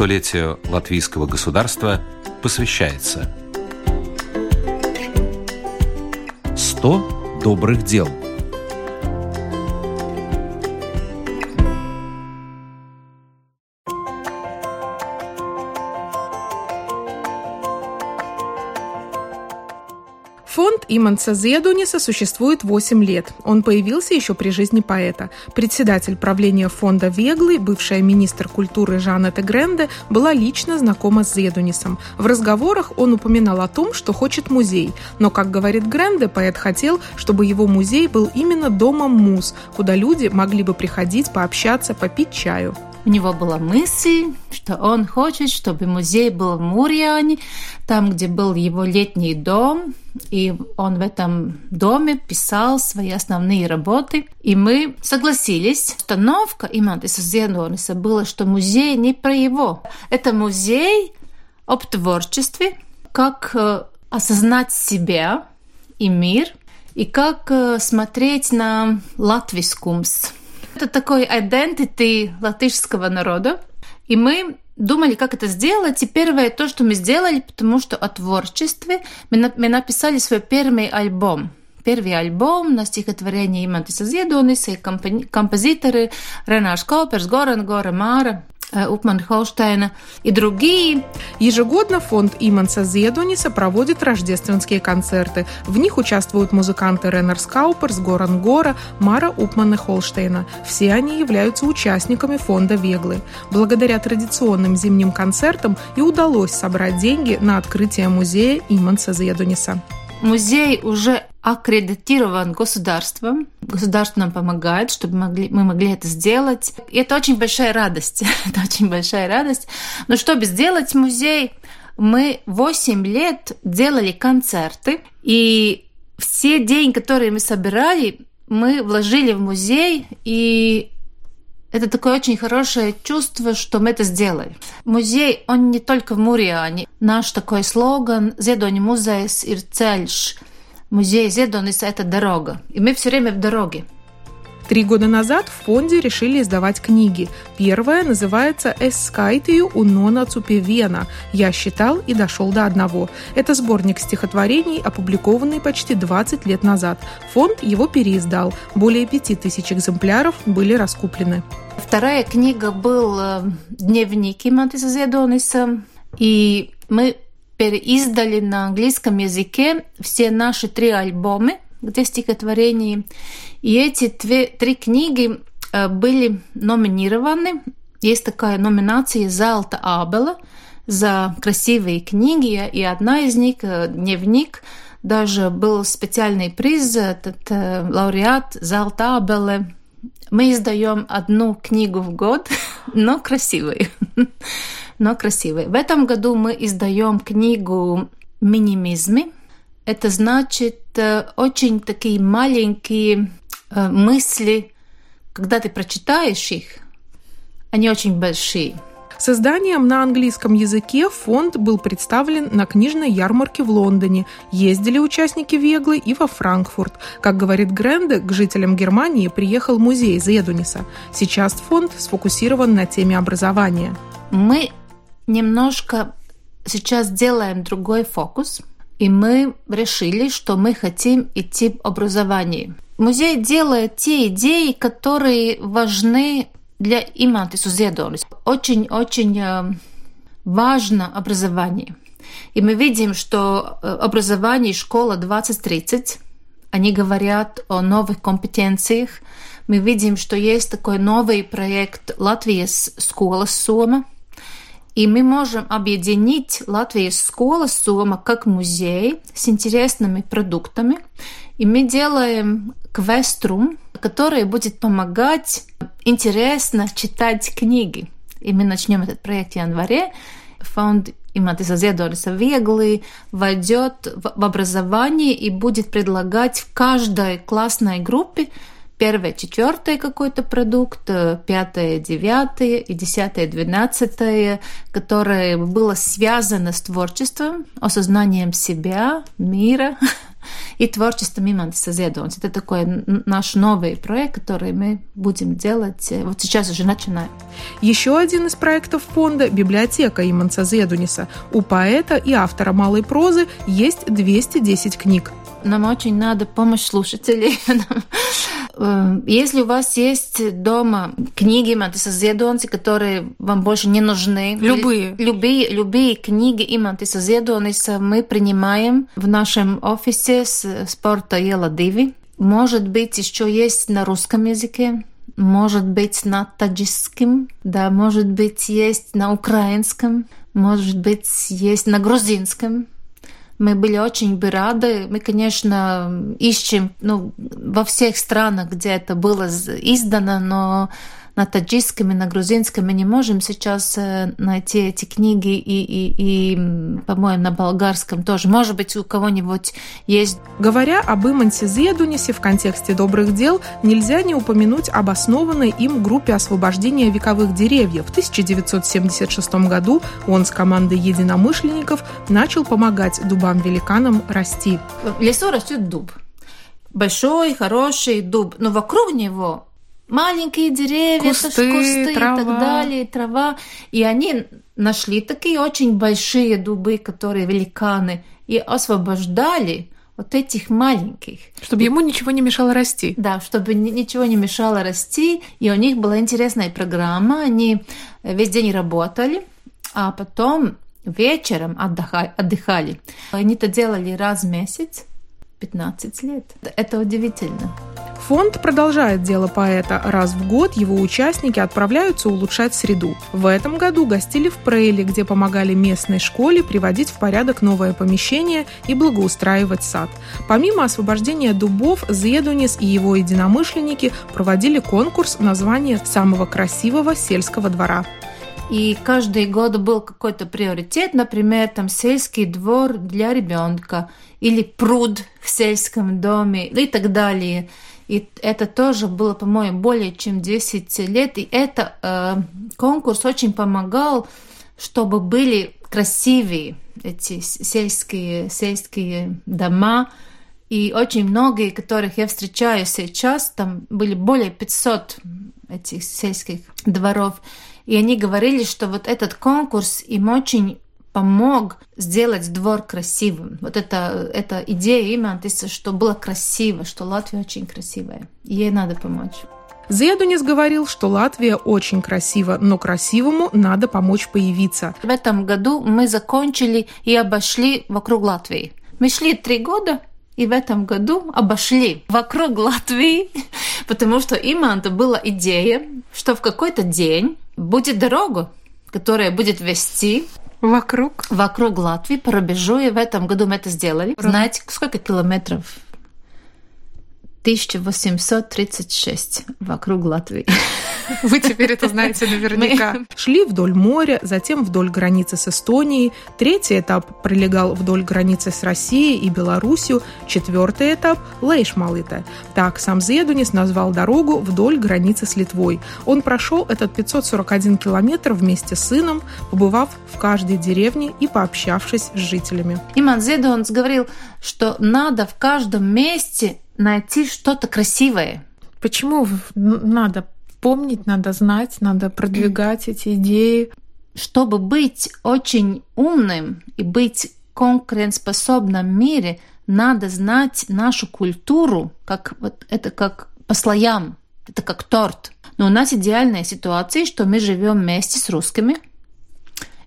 столетию латвийского государства посвящается. 100 добрых дел – Фонд Иманса Зедуниса существует 8 лет. Он появился еще при жизни поэта. Председатель правления фонда Веглый, бывшая министр культуры Жанна Гренде, была лично знакома с Зедунисом. В разговорах он упоминал о том, что хочет музей. Но, как говорит Гренде, поэт хотел, чтобы его музей был именно домом муз, куда люди могли бы приходить пообщаться, попить чаю. У него была мысль, что он хочет, чтобы музей был в Мурьяне, там, где был его летний дом, и он в этом доме писал свои основные работы. И мы согласились. Установка Имантиса Зенониса была, что музей не про его. Это музей об творчестве, как э, осознать себя и мир, и как э, смотреть на латвискумс, это такой identity латышского народа. И мы думали, как это сделать. И первое то, что мы сделали, потому что о творчестве мы, мы написали свой первый альбом. Первый альбом на стихотворение Имантиса Зедониса и композиторы Ренаш Коперс, Горан Гора Мара. Э, Упман Холштейна и другие. Ежегодно фонд Иманса Зедуниса проводит рождественские концерты. В них участвуют музыканты Реннер Скауперс, Горан Гора, Мара Упмана Холштейна. Все они являются участниками фонда Веглы. Благодаря традиционным зимним концертам и удалось собрать деньги на открытие музея Иманса Зедуниса. Музей уже аккредитирован государством. Государство нам помогает, чтобы могли, мы могли это сделать. И это очень большая радость. это очень большая радость. Но чтобы сделать музей, мы 8 лет делали концерты, и все деньги, которые мы собирали, мы вложили в музей, и это такое очень хорошее чувство, что мы это сделали. Музей, он не только в Муриане. Наш такой слоган «Зедони музейс ceļš». Музей Зедонис – это дорога. И мы все время в дороге. Три года назад в фонде решили издавать книги. Первая называется «Эскайтию унона цупевена» «Я считал и дошел до одного». Это сборник стихотворений, опубликованный почти 20 лет назад. Фонд его переиздал. Более пяти тысяч экземпляров были раскуплены. Вторая книга был э, «Дневник Имантиса Зедониса», и мы переиздали на английском языке все наши три альбома, где стихотворения. И эти две, три книги э, были номинированы. Есть такая номинация «Залта Абела» за красивые книги, и одна из них, э, «Дневник», даже был специальный приз, этот э, лауреат Залта Абеле. Мы издаем одну книгу в год, но красивую. Но красивые. В этом году мы издаем книгу «Минимизмы». Это значит очень такие маленькие мысли, когда ты прочитаешь их, они очень большие. Созданием на английском языке фонд был представлен на книжной ярмарке в Лондоне. Ездили участники Веглы и во Франкфурт. Как говорит Гренде, к жителям Германии приехал музей Зедуниса. Сейчас фонд сфокусирован на теме образования. Мы немножко сейчас делаем другой фокус, и мы решили, что мы хотим идти в образование. Музей делает те идеи, которые важны для Имантису Зедонис. Очень-очень э, важно образование. И мы видим, что э, образование школа 2030, они говорят о новых компетенциях. Мы видим, что есть такой новый проект Латвия школа Сома, и мы можем объединить Латвийскую школу Сома как музей с интересными продуктами. И мы делаем квеструм, который будет помогать интересно читать книги. И мы начнем этот проект в январе. Фонд Имантиса Зедориса Вегли войдет в образование и будет предлагать в каждой классной группе первое, четвертое какой-то продукт, э, пятое, девятое и десятое, двенадцатое, которое было связано с творчеством, осознанием себя, мира, и творчеством Имантиса Зедонс. Это такой наш новый проект, который мы будем делать. Э, вот сейчас уже начинаем. Еще один из проектов фонда – библиотека Иманца Зедуниса. У поэта и автора малой прозы есть 210 книг. Нам очень надо помощь слушателей. Э, если у вас есть дома книги Мантиса Зедонси, которые вам больше не нужны, любые, любые, любые книги и Мантиса Зедониса мы принимаем в нашем офисе с спорта Ела Диви. Может быть, еще есть на русском языке, может быть, на таджикском, да, может быть, есть на украинском, может быть, есть на грузинском. Мы были очень бы рады. Мы, конечно, ищем ну, во всех странах, где это было издано, но на таджикском и на грузинском мы не можем сейчас э, найти эти книги и, и, и по-моему, на болгарском тоже. Может быть, у кого-нибудь есть. Говоря об Имансе Зедунисе в контексте добрых дел, нельзя не упомянуть об основанной им группе освобождения вековых деревьев. В 1976 году он с командой единомышленников начал помогать дубам-великанам расти. В лесу растет дуб. Большой, хороший дуб, но вокруг него маленькие деревья, кусты, кусты трава. и так далее, трава. И они нашли такие очень большие дубы, которые великаны, и освобождали вот этих маленьких. Чтобы ему ничего не мешало расти. Да, чтобы ничего не мешало расти. И у них была интересная программа. Они весь день работали, а потом вечером отдыхали. Они это делали раз в месяц, 15 лет. Это удивительно. Фонд продолжает дело поэта. Раз в год его участники отправляются улучшать среду. В этом году гостили в Прейле, где помогали местной школе приводить в порядок новое помещение и благоустраивать сад. Помимо освобождения дубов, Зедунис и его единомышленники проводили конкурс названия самого красивого сельского двора. И каждый год был какой-то приоритет, например, там сельский двор для ребенка или пруд в сельском доме и так далее. И это тоже было, по-моему, более чем 10 лет. И это э, конкурс очень помогал, чтобы были красивые эти сельские, сельские дома. И очень многие, которых я встречаю сейчас, там были более 500 этих сельских дворов. И они говорили, что вот этот конкурс им очень помог сделать двор красивым. Вот это, эта идея именно, что было красиво, что Латвия очень красивая. Ей надо помочь. Зедунис говорил, что Латвия очень красива, но красивому надо помочь появиться. В этом году мы закончили и обошли вокруг Латвии. Мы шли три года, и в этом году обошли вокруг Латвии, потому что именно была идея, что в какой-то день будет дорога, которая будет вести Вокруг? Вокруг Латвии по рубежу, и в этом году мы это сделали. Знаете, сколько километров? 1836 вокруг Латвии. Вы теперь это знаете наверняка. Мы... Шли вдоль моря, затем вдоль границы с Эстонией. Третий этап пролегал вдоль границы с Россией и Белоруссией. Четвертый этап – Лейшмалыта. Так сам Зедунис назвал дорогу вдоль границы с Литвой. Он прошел этот 541 километр вместе с сыном, побывав в каждой деревне и пообщавшись с жителями. Иман Зедунис говорил, что надо в каждом месте найти что-то красивое. Почему надо помнить, надо знать, надо продвигать эти идеи? Чтобы быть очень умным и быть конкурентоспособным в мире, надо знать нашу культуру, как вот это как по слоям, это как торт. Но у нас идеальная ситуация, что мы живем вместе с русскими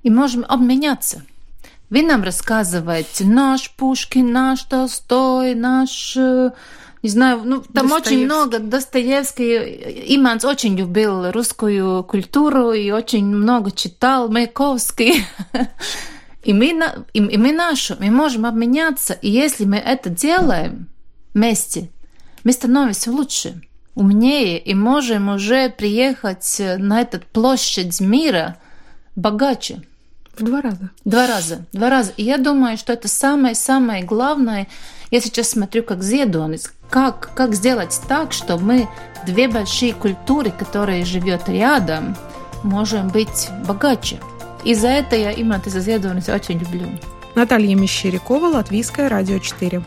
и можем обменяться. Вы нам рассказываете наш Пушкин, наш Толстой, наш не знаю, ну, там очень много Достоевский. Иманс очень любил русскую культуру и очень много читал Маяковский. И мы, и, и мы нашу, мы можем обменяться. И если мы это делаем вместе, мы становимся лучше, умнее и можем уже приехать на этот площадь мира богаче. В два раза. Два раза. Два раза. И я думаю, что это самое-самое главное. Я сейчас смотрю как Зедонис. Как, как сделать так, чтобы мы две большие культуры, которые живет рядом, можем быть богаче. И за это я именно это Зедонис очень люблю. Наталья Мещерякова, Латвийское радио 4.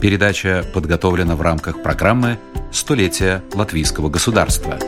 Передача подготовлена в рамках программы «Столетие латвийского государства».